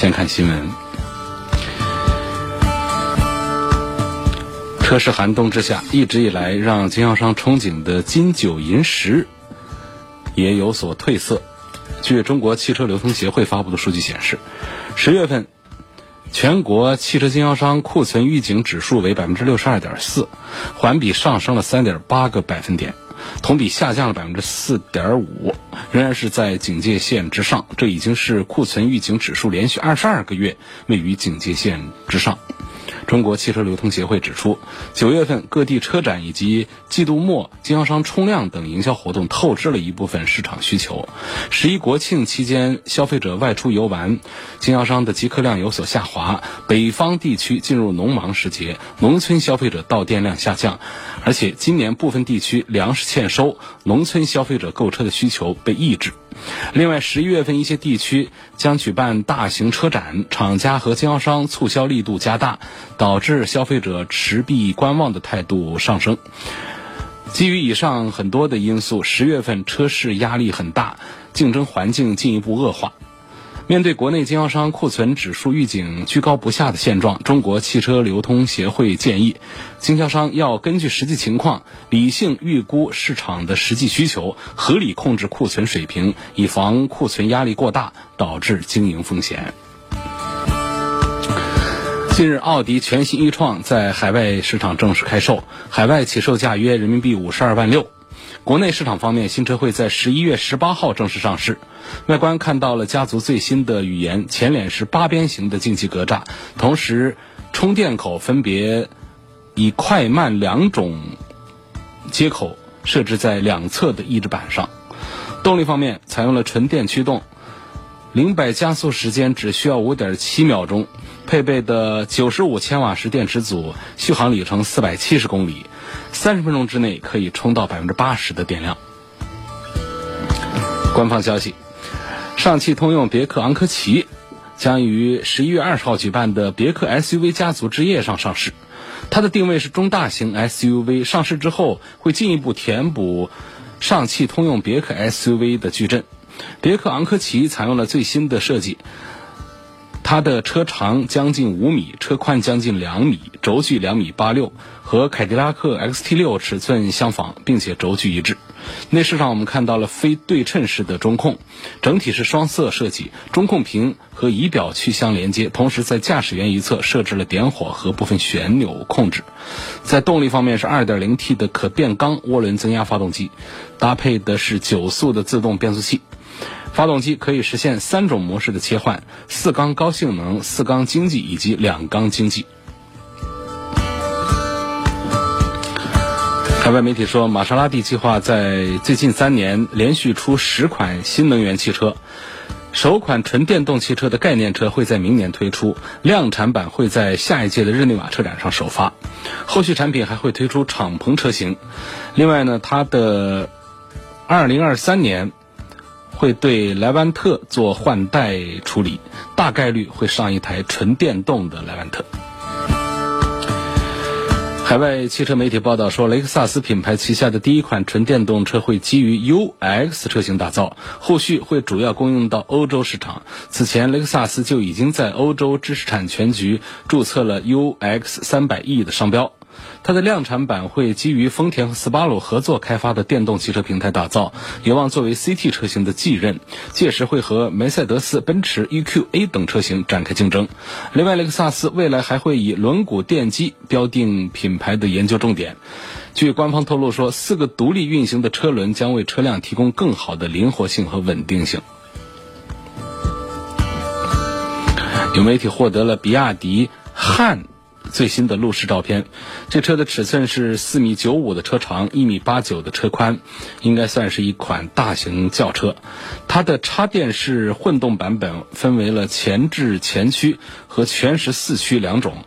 先看新闻。车市寒冬之下，一直以来让经销商憧憬的金九银十也有所褪色。据中国汽车流通协会发布的数据显示，十月份全国汽车经销商库存预警指数为百分之六十二点四，环比上升了三点八个百分点。同比下降了百分之四点五，仍然是在警戒线之上。这已经是库存预警指数连续二十二个月位于警戒线之上。中国汽车流通协会指出，九月份各地车展以及季度末经销商冲量等营销活动透支了一部分市场需求。十一国庆期间，消费者外出游玩，经销商的集客量有所下滑。北方地区进入农忙时节，农村消费者到店量下降，而且今年部分地区粮食欠收，农村消费者购车的需求被抑制。另外，十一月份一些地区将举办大型车展，厂家和经销商促销力度加大，导致消费者持币观望的态度上升。基于以上很多的因素，十月份车市压力很大，竞争环境进一步恶化。面对国内经销商库存指数预警居高不下的现状，中国汽车流通协会建议，经销商要根据实际情况，理性预估市场的实际需求，合理控制库存水平，以防库存压力过大导致经营风险。近日，奥迪全新一创在海外市场正式开售，海外起售价约人民币五十二万六。国内市场方面，新车会在十一月十八号正式上市。外观看到了家族最新的语言，前脸是八边形的进气格栅，同时充电口分别以快慢两种接口设置在两侧的翼子板上。动力方面，采用了纯电驱动，零百加速时间只需要五点七秒钟，配备的九十五千瓦时电池组，续航里程四百七十公里。三十分钟之内可以充到百分之八十的电量。官方消息：上汽通用别克昂科旗将于十一月二十号举办的别克 SUV 家族之夜上上市。它的定位是中大型 SUV，上市之后会进一步填补上汽通用别克 SUV 的矩阵。别克昂科旗采用了最新的设计。它的车长将近五米，车宽将近两米，轴距两米八六，和凯迪拉克 XT 六尺寸相仿，并且轴距一致。内饰上我们看到了非对称式的中控，整体是双色设计，中控屏和仪表区相连接，同时在驾驶员一侧设置了点火和部分旋钮控制。在动力方面是 2.0T 的可变缸涡轮增压发动机，搭配的是九速的自动变速器。发动机可以实现三种模式的切换：四缸高性能、四缸经济以及两缸经济。海外媒体说，玛莎拉蒂计划在最近三年连续出十款新能源汽车，首款纯电动汽车的概念车会在明年推出，量产版会在下一届的日内瓦车展上首发，后续产品还会推出敞篷车型。另外呢，它的二零二三年。会对莱万特做换代处理，大概率会上一台纯电动的莱万特。海外汽车媒体报道说，雷克萨斯品牌旗下的第一款纯电动车会基于 UX 车型打造，后续会主要供应到欧洲市场。此前，雷克萨斯就已经在欧洲知识产权局注册了 UX 三百 E 的商标。它的量产版会基于丰田和斯巴鲁合作开发的电动汽车平台打造，有望作为 CT 车型的继任。届时会和梅赛德斯奔驰 EQA 等车型展开竞争。另外，雷克萨斯未来还会以轮毂电机标定品牌的研究重点。据官方透露说，四个独立运行的车轮将为车辆提供更好的灵活性和稳定性。有媒体获得了比亚迪汉。最新的路试照片。这车的尺寸是四米九五的车长，一米八九的车宽，应该算是一款大型轿车。它的插电式混动版本分为了前置前驱和全时四驱两种。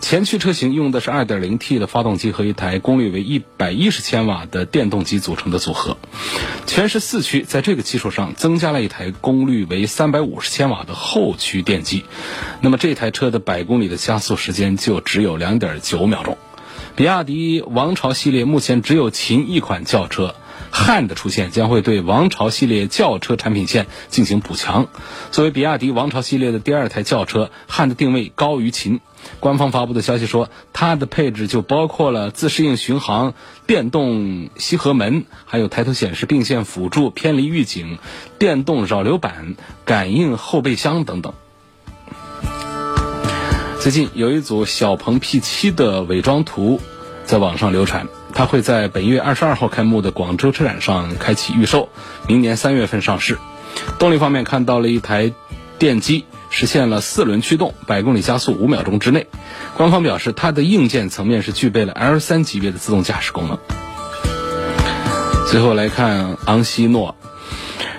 前驱车型用的是 2.0T 的发动机和一台功率为110千瓦的电动机组成的组合，全时四驱在这个基础上增加了一台功率为350千瓦的后驱电机，那么这台车的百公里的加速时间就只有2.9秒钟。比亚迪王朝系列目前只有秦一款轿车。汉的出现将会对王朝系列轿车产品线进行补强。作为比亚迪王朝系列的第二台轿车，汉的定位高于秦。官方发布的消息说，它的配置就包括了自适应巡航、电动吸合门，还有抬头显示、并线辅助、偏离预警、电动扰流板、感应后备箱等等。最近有一组小鹏 P7 的伪装图在网上流传。它会在本月二十二号开幕的广州车展上开启预售，明年三月份上市。动力方面看到了一台电机，实现了四轮驱动，百公里加速五秒钟之内。官方表示，它的硬件层面是具备了 L 三级别的自动驾驶功能。最后来看昂希诺，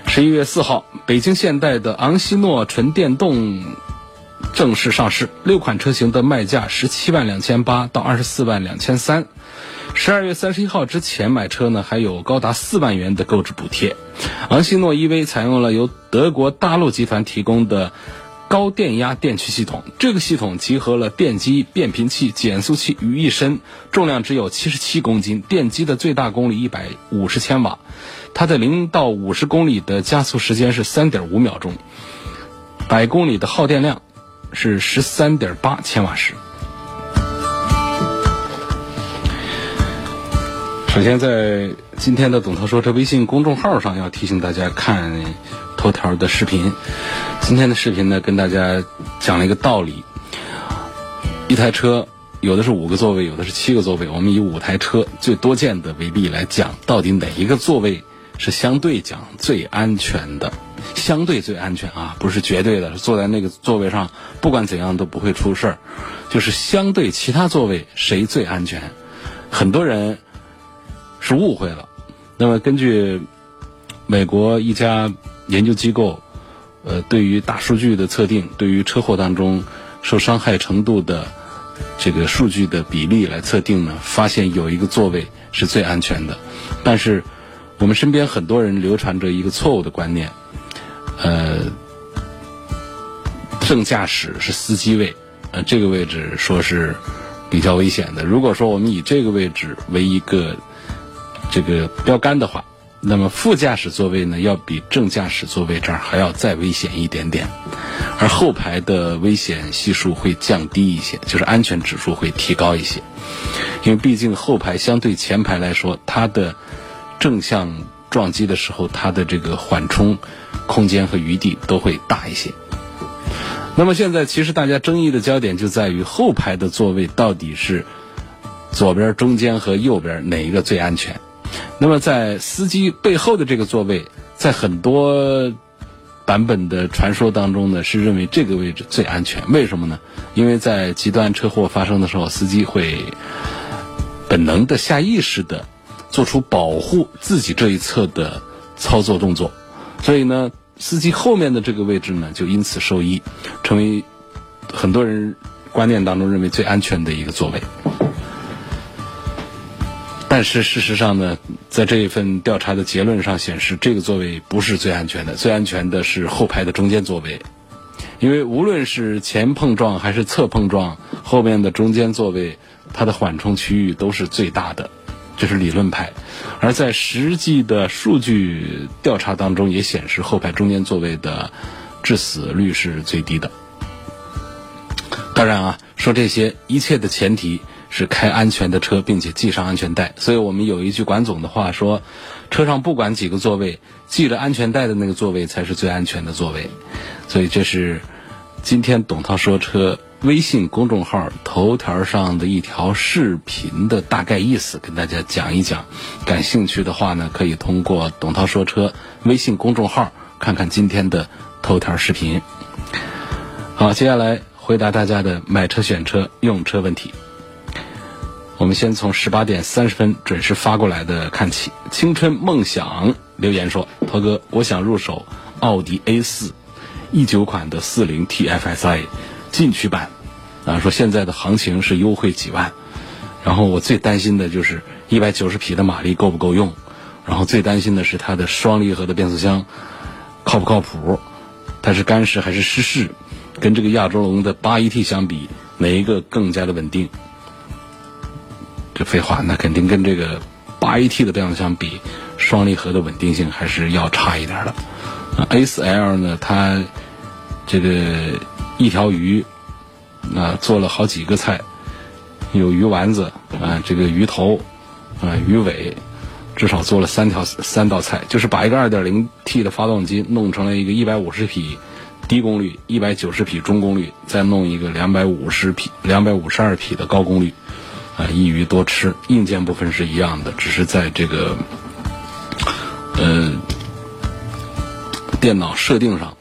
十一月四号，北京现代的昂希诺纯电动正式上市，六款车型的卖价十七万两千八到二十四万两千三。十二月三十一号之前买车呢，还有高达四万元的购置补贴。昂希诺 EV 采用了由德国大陆集团提供的高电压电驱系统，这个系统集合了电机、变频器、减速器于一身，重量只有七十七公斤，电机的最大功率一百五十千瓦，它的零到五十公里的加速时间是三点五秒钟，百公里的耗电量是十三点八千瓦时。首先，在今天的董涛说车微信公众号上，要提醒大家看头条的视频。今天的视频呢，跟大家讲了一个道理：一台车有的是五个座位，有的是七个座位。我们以五台车最多见的为例来讲，到底哪一个座位是相对讲最安全的？相对最安全啊，不是绝对的，坐在那个座位上，不管怎样都不会出事儿。就是相对其他座位谁最安全？很多人。是误会了。那么，根据美国一家研究机构，呃，对于大数据的测定，对于车祸当中受伤害程度的这个数据的比例来测定呢，发现有一个座位是最安全的。但是，我们身边很多人流传着一个错误的观念，呃，正驾驶是司机位，呃，这个位置说是比较危险的。如果说我们以这个位置为一个这个标杆的话，那么副驾驶座位呢，要比正驾驶座位这儿还要再危险一点点，而后排的危险系数会降低一些，就是安全指数会提高一些，因为毕竟后排相对前排来说，它的正向撞击的时候，它的这个缓冲空间和余地都会大一些。那么现在其实大家争议的焦点就在于后排的座位到底是左边、中间和右边哪一个最安全？那么，在司机背后的这个座位，在很多版本的传说当中呢，是认为这个位置最安全。为什么呢？因为在极端车祸发生的时候，司机会本能的、下意识的做出保护自己这一侧的操作动作，所以呢，司机后面的这个位置呢，就因此受益，成为很多人观念当中认为最安全的一个座位。但是事实上呢，在这一份调查的结论上显示，这个座位不是最安全的，最安全的是后排的中间座位，因为无论是前碰撞还是侧碰撞，后面的中间座位它的缓冲区域都是最大的，这是理论派。而在实际的数据调查当中也显示，后排中间座位的致死率是最低的。当然啊，说这些一切的前提。是开安全的车，并且系上安全带。所以我们有一句管总的话说：“车上不管几个座位，系着安全带的那个座位才是最安全的座位。”所以这是今天董涛说车微信公众号头条上的一条视频的大概意思，跟大家讲一讲。感兴趣的话呢，可以通过董涛说车微信公众号看看今天的头条视频。好，接下来。回答大家的买车、选车、用车问题。我们先从十八点三十分准时发过来的看起。青春梦想留言说：“涛哥，我想入手奥迪 A 四一九款的四零 TFSI 进取版，啊，说现在的行情是优惠几万。然后我最担心的就是一百九十匹的马力够不够用，然后最担心的是它的双离合的变速箱靠不靠谱，它是干式还是湿式？”跟这个亚洲龙的八 AT 相比，哪一个更加的稳定？这废话，那肯定跟这个八 AT 的变速箱比，双离合的稳定性还是要差一点的。A4L 呢，它这个一条鱼啊做了好几个菜，有鱼丸子啊，这个鱼头啊，鱼尾，至少做了三条三道菜，就是把一个 2.0T 的发动机弄成了一个150匹。低功率一百九十匹中功率，再弄一个两百五十匹、两百五十二匹的高功率，啊，一鱼多吃。硬件部分是一样的，只是在这个呃电脑设定上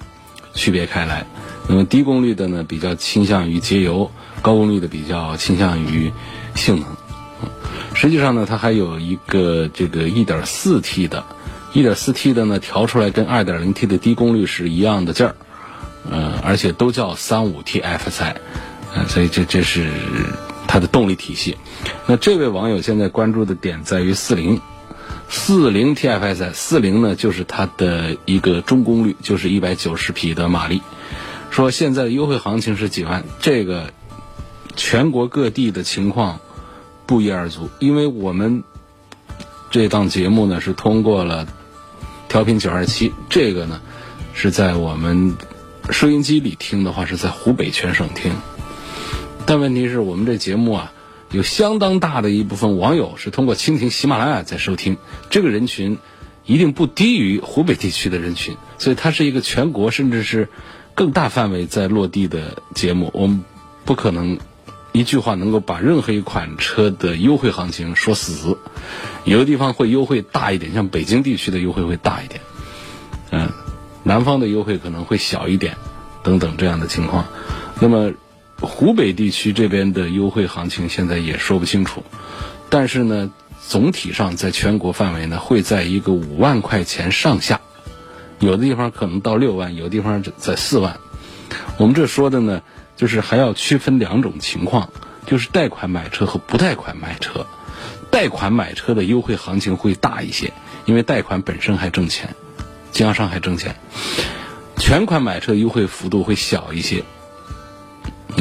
区别开来。那么低功率的呢，比较倾向于节油；高功率的比较倾向于性能。实际上呢，它还有一个这个一点四 T 的，一点四 T 的呢，调出来跟二点零 T 的低功率是一样的劲儿。嗯，而且都叫三五 TFSI，嗯，所以这这是它的动力体系。那这位网友现在关注的点在于四零，四零 TFSI，四零呢就是它的一个中功率，就是一百九十匹的马力。说现在的优惠行情是几万？这个全国各地的情况不一而足，因为我们这档节目呢是通过了调频九二七，这个呢是在我们。收音机里听的话是在湖北全省听，但问题是我们这节目啊，有相当大的一部分网友是通过蜻蜓、喜马拉雅在收听，这个人群一定不低于湖北地区的人群，所以它是一个全国甚至是更大范围在落地的节目。我们不可能一句话能够把任何一款车的优惠行情说死，有的地方会优惠大一点，像北京地区的优惠会大一点，嗯。南方的优惠可能会小一点，等等这样的情况。那么，湖北地区这边的优惠行情现在也说不清楚。但是呢，总体上在全国范围呢，会在一个五万块钱上下，有的地方可能到六万，有的地方在四万。我们这说的呢，就是还要区分两种情况，就是贷款买车和不贷款买车。贷款买车的优惠行情会大一些，因为贷款本身还挣钱。经销商还挣钱，全款买车优惠幅度会小一些，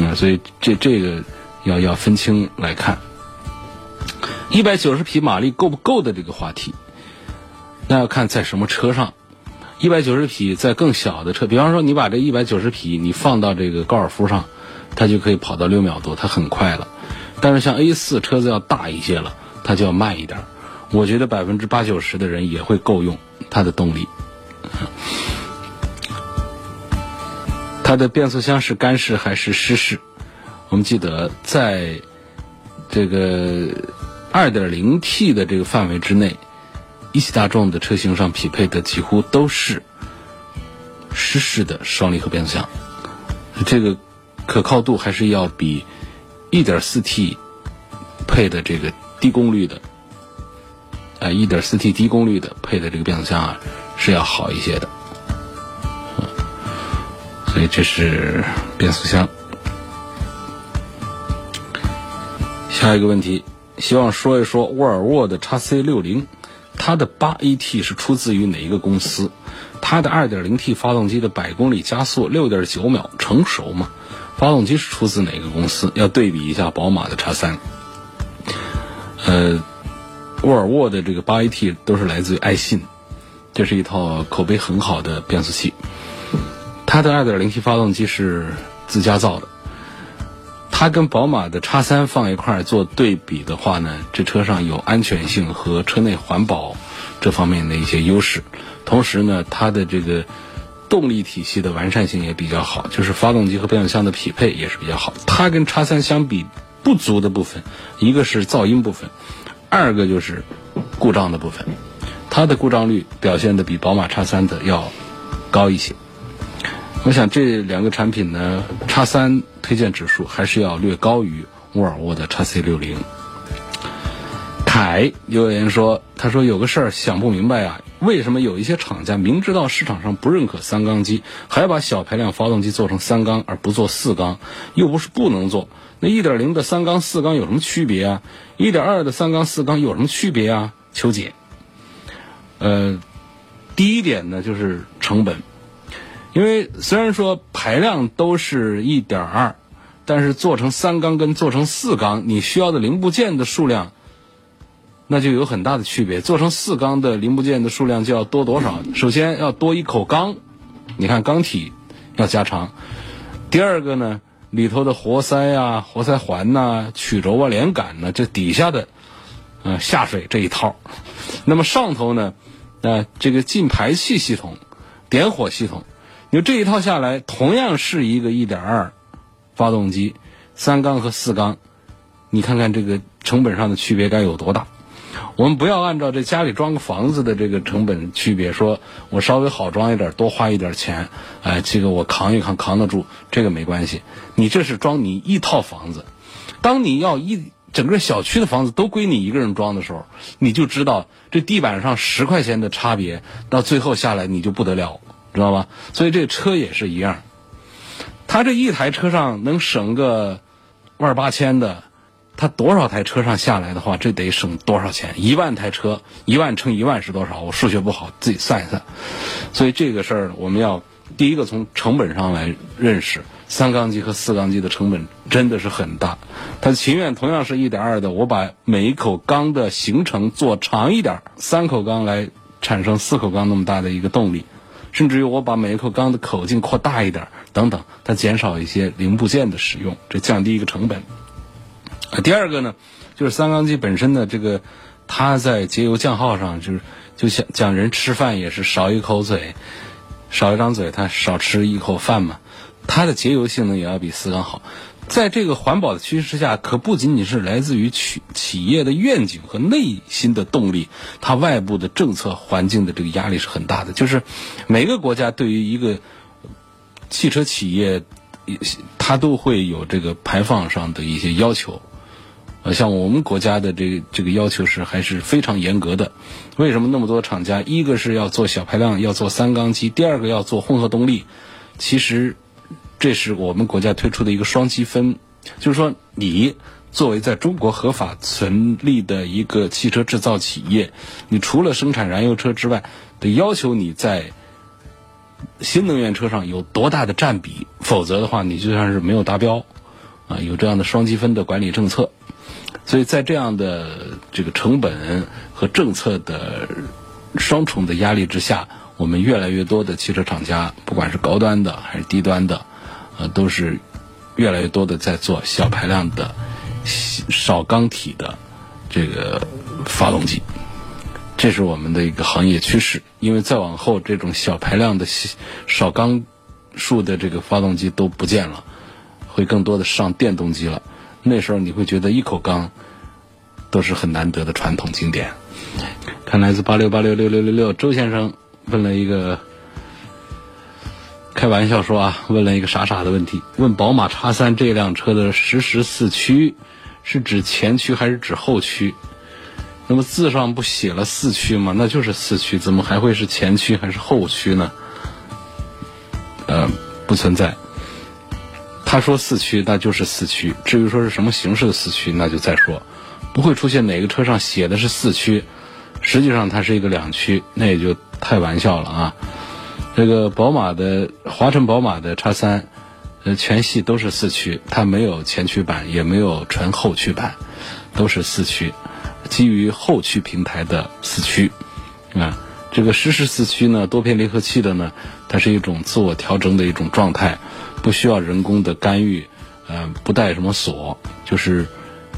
啊，所以这这个要要分清来看。一百九十匹马力够不够的这个话题，那要看在什么车上。一百九十匹在更小的车，比方说你把这一百九十匹你放到这个高尔夫上，它就可以跑到六秒多，它很快了。但是像 A 四车子要大一些了，它就要慢一点。我觉得百分之八九十的人也会够用它的动力。它的变速箱是干式还是湿式？我们记得，在这个 2.0T 的这个范围之内，一汽大众的车型上匹配的几乎都是湿式的双离合变速箱，这个可靠度还是要比 1.4T 配的这个低功率的，啊，1.4T 低功率的配的这个变速箱啊。是要好一些的，所以这是变速箱。下一个问题，希望说一说沃尔沃的 x C 六零，它的八 AT 是出自于哪一个公司？它的二点零 T 发动机的百公里加速六点九秒成熟吗？发动机是出自哪个公司？要对比一下宝马的 x 三。呃，沃尔沃的这个八 AT 都是来自于爱信。这是一套口碑很好的变速器，它的 2.0T 发动机是自家造的。它跟宝马的叉三放一块做对比的话呢，这车上有安全性和车内环保这方面的一些优势。同时呢，它的这个动力体系的完善性也比较好，就是发动机和变速箱的匹配也是比较好。它跟叉三相比不足的部分，一个是噪音部分，二个就是故障的部分。它的故障率表现的比宝马叉三的要高一些。我想这两个产品呢，叉三推荐指数还是要略高于沃尔沃的叉 C 六零。凯留言说：“他说有个事儿想不明白啊，为什么有一些厂家明知道市场上不认可三缸机，还把小排量发动机做成三缸而不做四缸？又不是不能做。那一点零的三缸、四缸有什么区别啊？一点二的三缸、四缸有什么区别啊？求解。呃，第一点呢就是成本，因为虽然说排量都是一点二，但是做成三缸跟做成四缸，你需要的零部件的数量。”那就有很大的区别。做成四缸的零部件的数量就要多多少？首先要多一口缸，你看缸体要加长。第二个呢，里头的活塞呀、活塞环呐、曲轴啊、连杆呢，这底下的呃下水这一套。那么上头呢，呃这个进排气系统、点火系统，你这一套下来，同样是一个1.2发动机，三缸和四缸，你看看这个成本上的区别该有多大？我们不要按照这家里装个房子的这个成本区别，说我稍微好装一点，多花一点钱，哎，这个我扛一扛，扛得住，这个没关系。你这是装你一套房子，当你要一整个小区的房子都归你一个人装的时候，你就知道这地板上十块钱的差别，到最后下来你就不得了，知道吧？所以这车也是一样，他这一台车上能省个万八千的。它多少台车上下来的话，这得省多少钱？一万台车，一万乘一万是多少？我数学不好，自己算一算。所以这个事儿，我们要第一个从成本上来认识，三缸机和四缸机的成本真的是很大。他情愿同样是一点二的，我把每一口缸的行程做长一点，三口缸来产生四口缸那么大的一个动力，甚至于我把每一口缸的口径扩大一点，等等，它减少一些零部件的使用，这降低一个成本。第二个呢，就是三缸机本身的这个，它在节油降耗上，就是就像讲人吃饭也是少一口嘴，少一张嘴，它少吃一口饭嘛。它的节油性能也要比四缸好。在这个环保的趋势之下，可不仅仅是来自于企企业的愿景和内心的动力，它外部的政策环境的这个压力是很大的。就是每个国家对于一个汽车企业，它都会有这个排放上的一些要求。呃，像我们国家的这个这个要求是还是非常严格的。为什么那么多厂家？一个是要做小排量，要做三缸机；第二个要做混合动力。其实，这是我们国家推出的一个双积分，就是说，你作为在中国合法存立的一个汽车制造企业，你除了生产燃油车之外，得要求你在新能源车上有多大的占比，否则的话，你就算是没有达标。啊，有这样的双积分的管理政策。所以在这样的这个成本和政策的双重的压力之下，我们越来越多的汽车厂家，不管是高端的还是低端的，呃，都是越来越多的在做小排量的少缸体的这个发动机。这是我们的一个行业趋势。因为再往后，这种小排量的少缸数的这个发动机都不见了，会更多的上电动机了。那时候你会觉得一口缸都是很难得的传统经典。看来自八六八六六六六六周先生问了一个开玩笑说啊，问了一个傻傻的问题：问宝马叉三这辆车的实时四驱是指前驱还是指后驱？那么字上不写了四驱吗？那就是四驱，怎么还会是前驱还是后驱呢？呃，不存在。他说四驱，那就是四驱。至于说是什么形式的四驱，那就再说。不会出现哪个车上写的是四驱，实际上它是一个两驱，那也就太玩笑了啊。这个宝马的华晨宝马的叉三，呃，全系都是四驱，它没有前驱版，也没有纯后驱版，都是四驱，基于后驱平台的四驱啊。这个实时四驱呢，多片离合器的呢，它是一种自我调整的一种状态。不需要人工的干预，呃，不带什么锁，就是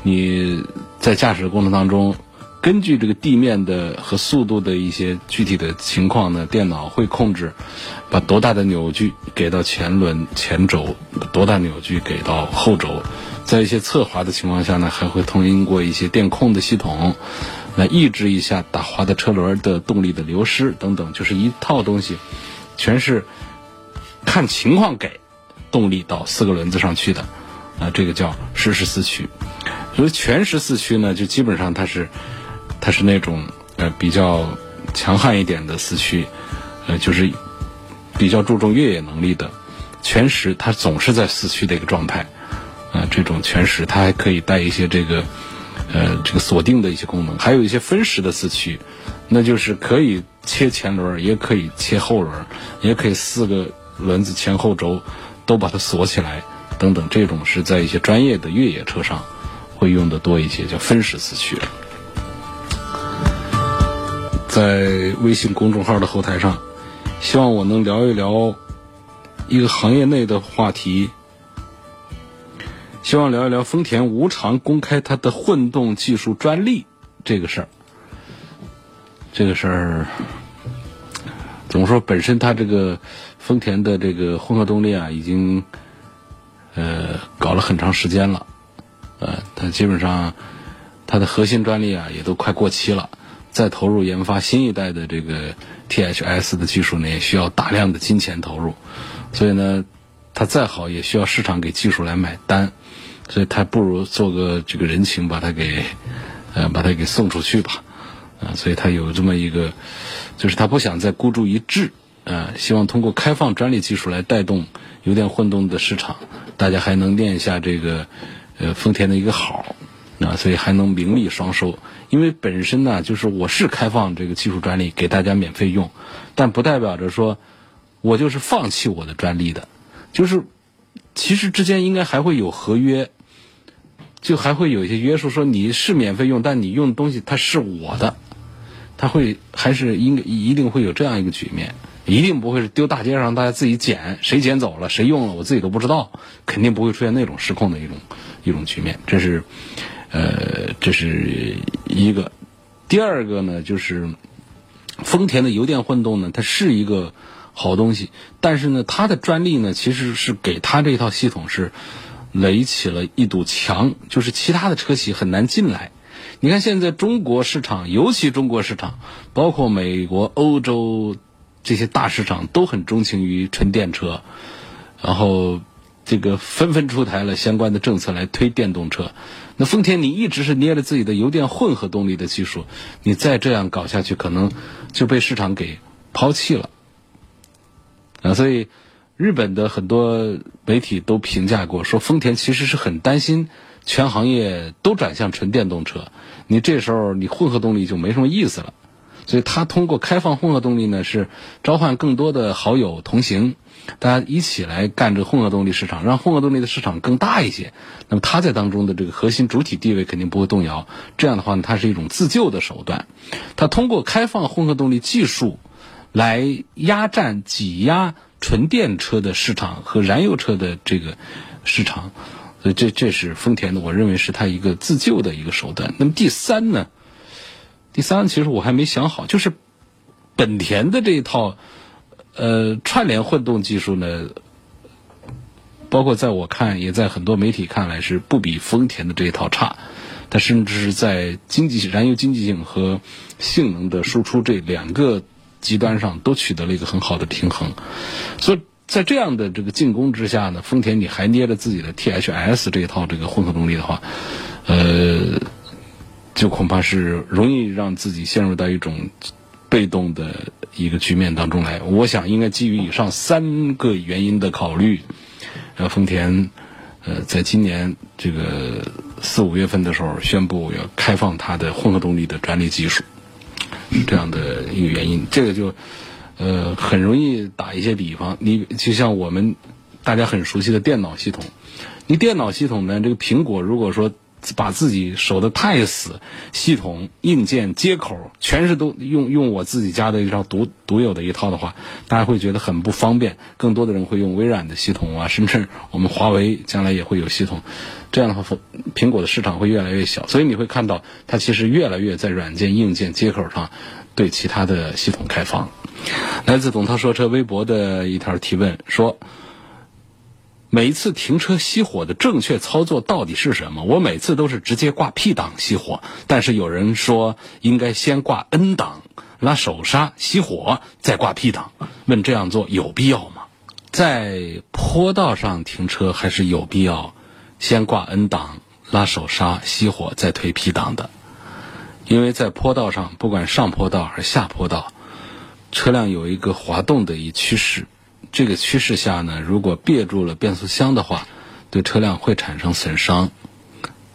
你在驾驶过程当中，根据这个地面的和速度的一些具体的情况呢，电脑会控制，把多大的扭矩给到前轮前轴，多大扭矩给到后轴，在一些侧滑的情况下呢，还会通过一些电控的系统来抑制一下打滑的车轮的动力的流失等等，就是一套东西，全是。看情况给动力到四个轮子上去的，啊，这个叫实时四驱。所以全时四驱呢，就基本上它是它是那种呃比较强悍一点的四驱，呃，就是比较注重越野能力的全时，它总是在四驱的一个状态。啊，这种全时它还可以带一些这个呃这个锁定的一些功能，还有一些分时的四驱，那就是可以切前轮，也可以切后轮，也可以四个轮子前后轴都把它锁起来等等。这种是在一些专业的越野车上会用的多一些，叫分时四驱。在微信公众号的后台上，希望我能聊一聊一个行业内的话题。希望聊一聊丰田无偿公开它的混动技术专利这个事儿。这个事儿怎么说？本身它这个丰田的这个混合动力啊，已经呃搞了很长时间了，呃，它基本上它的核心专利啊也都快过期了，再投入研发新一代的这个 THS 的技术呢，也需要大量的金钱投入，所以呢，它再好也需要市场给技术来买单。所以他不如做个这个人情，把它给，呃，把它给送出去吧，啊，所以他有这么一个，就是他不想再孤注一掷，啊，希望通过开放专利技术来带动油电混动的市场，大家还能念一下这个，呃，丰田的一个好，啊，所以还能名利双收。因为本身呢，就是我是开放这个技术专利给大家免费用，但不代表着说我就是放弃我的专利的，就是其实之间应该还会有合约。就还会有一些约束，说你是免费用，但你用的东西它是我的，它会还是应该一定会有这样一个局面，一定不会是丢大街上大家自己捡，谁捡走了谁用了我自己都不知道，肯定不会出现那种失控的一种一种局面。这是，呃，这是一个。第二个呢，就是丰田的油电混动呢，它是一个好东西，但是呢，它的专利呢，其实是给它这套系统是。垒起了一堵墙，就是其他的车企很难进来。你看现在中国市场，尤其中国市场，包括美国、欧洲这些大市场，都很钟情于纯电车，然后这个纷纷出台了相关的政策来推电动车。那丰田，你一直是捏着自己的油电混合动力的技术，你再这样搞下去，可能就被市场给抛弃了啊，所以。日本的很多媒体都评价过，说丰田其实是很担心全行业都转向纯电动车，你这时候你混合动力就没什么意思了。所以他通过开放混合动力呢，是召唤更多的好友同行，大家一起来干这个混合动力市场，让混合动力的市场更大一些。那么它在当中的这个核心主体地位肯定不会动摇。这样的话呢，它是一种自救的手段。它通过开放混合动力技术来压占、挤压。纯电车的市场和燃油车的这个市场，所以这这是丰田的，我认为是它一个自救的一个手段。那么第三呢？第三其实我还没想好，就是本田的这一套呃串联混动技术呢，包括在我看，也在很多媒体看来是不比丰田的这一套差，它甚至是在经济燃油经济性和性能的输出这两个。极端上都取得了一个很好的平衡，所以在这样的这个进攻之下呢，丰田你还捏着自己的 THS 这一套这个混合动力的话，呃，就恐怕是容易让自己陷入到一种被动的一个局面当中来。我想应该基于以上三个原因的考虑，呃，丰田呃在今年这个四五月份的时候宣布要开放它的混合动力的专利技术。这样的一个原因，这个就，呃，很容易打一些比方。你就像我们大家很熟悉的电脑系统，你电脑系统呢，这个苹果如果说把自己守得太死，系统、硬件、接口全是都用用我自己家的一套独独有的一套的话，大家会觉得很不方便。更多的人会用微软的系统啊，甚至我们华为将来也会有系统。这样的话，苹果的市场会越来越小，所以你会看到它其实越来越在软件、硬件接口上对其他的系统开放。来自董涛说车微博的一条提问说：每一次停车熄火的正确操作到底是什么？我每次都是直接挂 P 档熄火，但是有人说应该先挂 N 档，拉手刹熄火再挂 P 档，问这样做有必要吗？在坡道上停车还是有必要先挂 N 档、拉手刹、熄火再推 P 档的，因为在坡道上，不管上坡道还是下坡道，车辆有一个滑动的一趋势。这个趋势下呢，如果别住了变速箱的话，对车辆会产生损伤，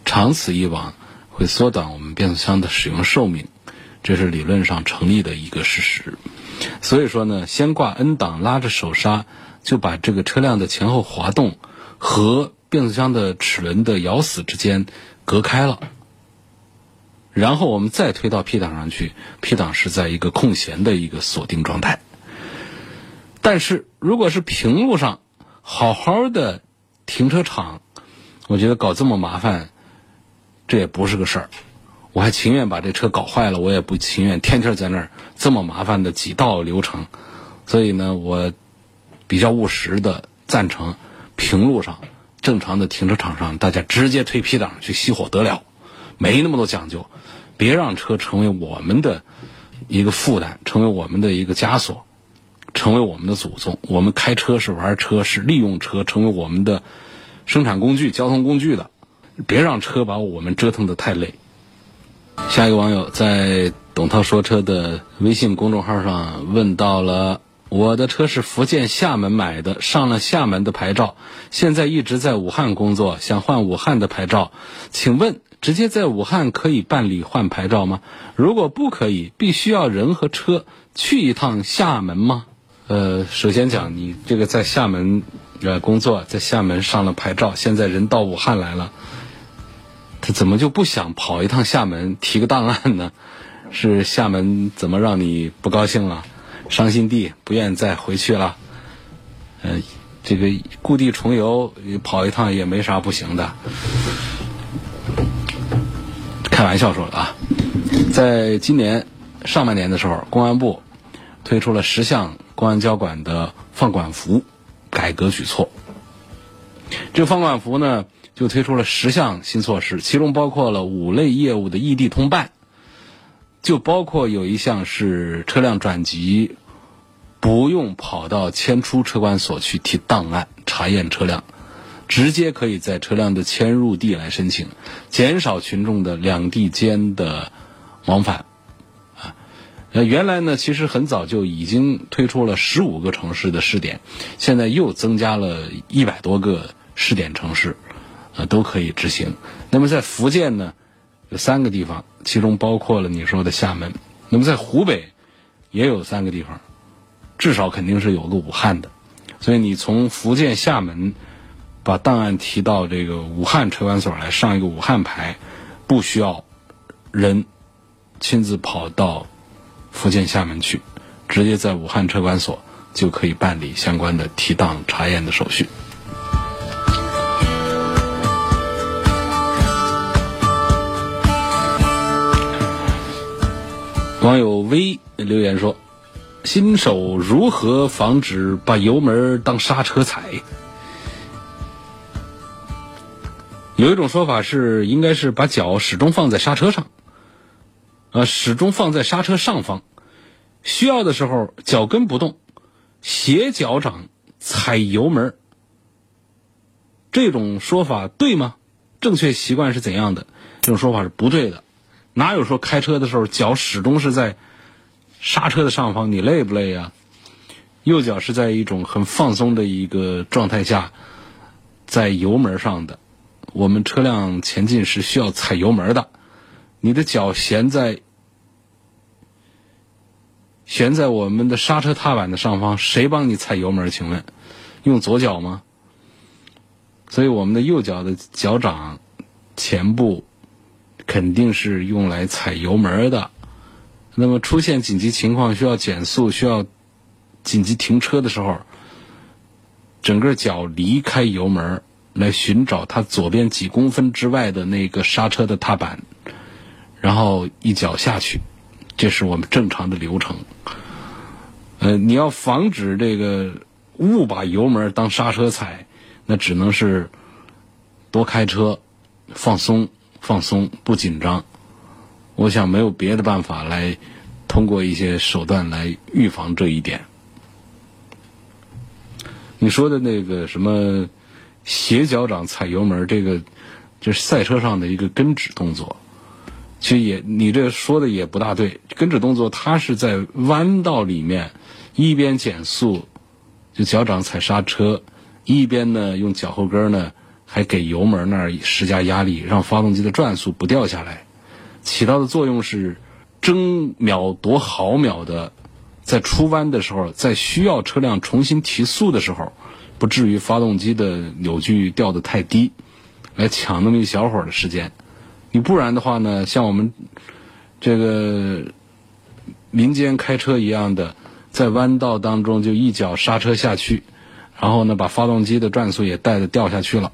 长此以往会缩短我们变速箱的使用寿命，这是理论上成立的一个事实。所以说呢，先挂 N 档，拉着手刹，就把这个车辆的前后滑动和变速箱的齿轮的咬死之间隔开了。然后我们再推到 P 档上去，P 档是在一个空闲的一个锁定状态。但是如果是平路上，好好的停车场，我觉得搞这么麻烦，这也不是个事儿。我还情愿把这车搞坏了，我也不情愿天天在那儿这么麻烦的几道流程。所以呢，我比较务实的赞成平路上正常的停车场上，大家直接推 P 档去熄火得了，没那么多讲究，别让车成为我们的一个负担，成为我们的一个枷锁。成为我们的祖宗，我们开车是玩车，是利用车成为我们的生产工具、交通工具的。别让车把我们折腾的太累。下一个网友在董涛说车的微信公众号上问到了：我的车是福建厦门买的，上了厦门的牌照，现在一直在武汉工作，想换武汉的牌照，请问直接在武汉可以办理换牌照吗？如果不可以，必须要人和车去一趟厦门吗？呃，首先讲，你这个在厦门呃工作，在厦门上了牌照，现在人到武汉来了，他怎么就不想跑一趟厦门提个档案呢？是厦门怎么让你不高兴了？伤心地不愿再回去了？呃，这个故地重游跑一趟也没啥不行的。开玩笑说的啊，在今年上半年的时候，公安部推出了十项。公安交管的放管服改革举措，这个放管服呢，就推出了十项新措施，其中包括了五类业务的异地通办，就包括有一项是车辆转籍不用跑到迁出车管所去提档案查验车辆，直接可以在车辆的迁入地来申请，减少群众的两地间的往返。那，原来呢，其实很早就已经推出了十五个城市的试点，现在又增加了一百多个试点城市，呃，都可以执行。那么在福建呢，有三个地方，其中包括了你说的厦门。那么在湖北也有三个地方，至少肯定是有个武汉的。所以你从福建厦门把档案提到这个武汉车管所来上一个武汉牌，不需要人亲自跑到。福建厦门去，直接在武汉车管所就可以办理相关的提档查验的手续。网友 V 留言说：“新手如何防止把油门当刹车踩？”有一种说法是，应该是把脚始终放在刹车上。呃，始终放在刹车上方，需要的时候脚跟不动，斜脚掌踩油门。这种说法对吗？正确习惯是怎样的？这种说法是不对的。哪有说开车的时候脚始终是在刹车的上方？你累不累呀？右脚是在一种很放松的一个状态下，在油门上的。我们车辆前进是需要踩油门的。你的脚悬在悬在我们的刹车踏板的上方，谁帮你踩油门？请问，用左脚吗？所以我们的右脚的脚掌前部肯定是用来踩油门的。那么出现紧急情况需要减速、需要紧急停车的时候，整个脚离开油门，来寻找它左边几公分之外的那个刹车的踏板。然后一脚下去，这是我们正常的流程。呃，你要防止这个误把油门当刹车踩，那只能是多开车，放松放松，不紧张。我想没有别的办法来通过一些手段来预防这一点。你说的那个什么斜脚掌踩油门，这个就是赛车上的一个跟指动作。其实也你这说的也不大对，跟指动作它是在弯道里面一边减速，就脚掌踩刹车，一边呢用脚后跟呢还给油门那儿施加压力，让发动机的转速不掉下来，起到的作用是争秒夺毫秒的。在出弯的时候，在需要车辆重新提速的时候，不至于发动机的扭矩掉得太低，来抢那么一小会儿的时间。你不然的话呢，像我们这个民间开车一样的，在弯道当中就一脚刹车下去，然后呢把发动机的转速也带着掉下去了。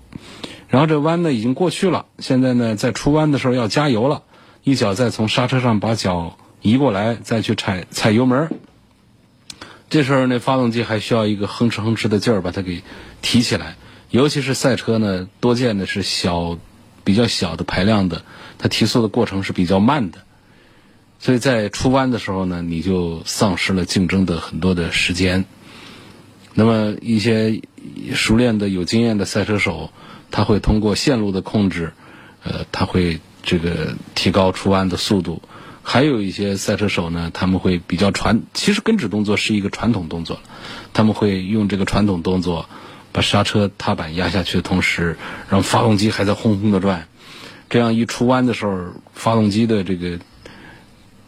然后这弯呢已经过去了，现在呢在出弯的时候要加油了，一脚再从刹车上把脚移过来，再去踩踩油门。这时候那发动机还需要一个哼哧哼哧的劲儿把它给提起来，尤其是赛车呢，多见的是小、比较小的排量的，它提速的过程是比较慢的，所以在出弯的时候呢，你就丧失了竞争的很多的时间。那么一些熟练的、有经验的赛车手，他会通过线路的控制，呃，他会这个提高出弯的速度。还有一些赛车手呢，他们会比较传，其实跟指动作是一个传统动作，他们会用这个传统动作，把刹车踏板压下去的同时，让发动机还在轰轰的转，这样一出弯的时候，发动机的这个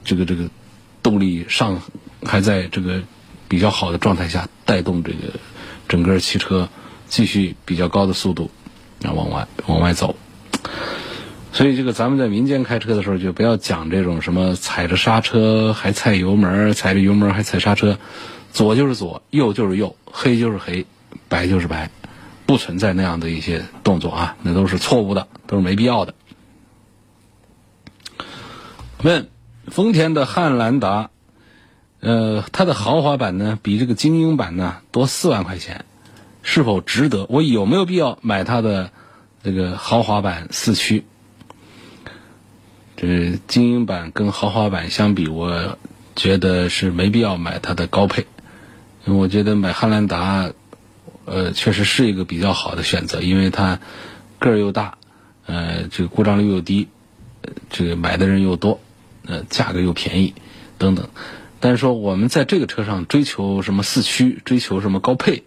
这个这个动力上还在这个比较好的状态下，带动这个整个汽车继续比较高的速度啊往外往外走。所以，这个咱们在民间开车的时候，就不要讲这种什么踩着刹车还踩油门，踩着油门还踩刹车，左就是左，右就是右，黑就是黑，白就是白，不存在那样的一些动作啊，那都是错误的，都是没必要的。问丰田的汉兰达，呃，它的豪华版呢，比这个精英版呢多四万块钱，是否值得？我有没有必要买它的这个豪华版四驱？这精英版跟豪华版相比，我觉得是没必要买它的高配。因为我觉得买汉兰达，呃，确实是一个比较好的选择，因为它个儿又大，呃，这个故障率又低，这个买的人又多，呃，价格又便宜，等等。但是说我们在这个车上追求什么四驱，追求什么高配，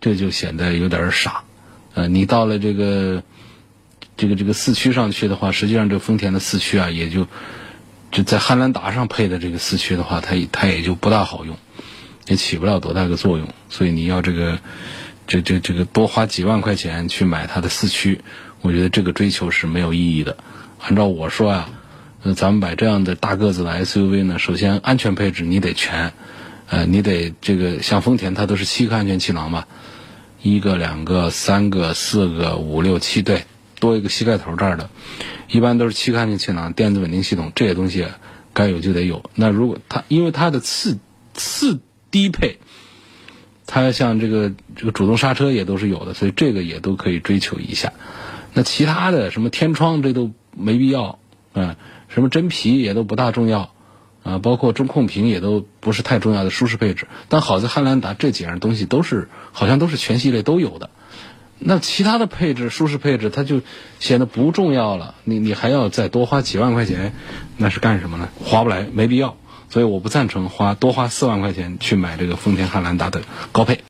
这就显得有点傻。呃，你到了这个。这个这个四驱上去的话，实际上这丰田的四驱啊，也就就在汉兰达上配的这个四驱的话，它它也就不大好用，也起不了多大个作用。所以你要这个这这这个多花几万块钱去买它的四驱，我觉得这个追求是没有意义的。按照我说啊，呃，咱们买这样的大个子的 SUV 呢，首先安全配置你得全，呃，你得这个像丰田它都是七个安全气囊嘛，一个、两个、三个、四个、五六七对。多一个膝盖头这儿的，一般都是七个安全气囊、电子稳定系统这些东西，该有就得有。那如果它因为它的次次低配，它像这个这个主动刹车也都是有的，所以这个也都可以追求一下。那其他的什么天窗这都没必要，嗯，什么真皮也都不大重要，啊，包括中控屏也都不是太重要的舒适配置。但好在汉兰达这几样东西都是好像都是全系列都有的。那其他的配置、舒适配置，它就显得不重要了。你你还要再多花几万块钱，那是干什么呢？划不来，没必要。所以我不赞成花多花四万块钱去买这个丰田汉兰达的高配。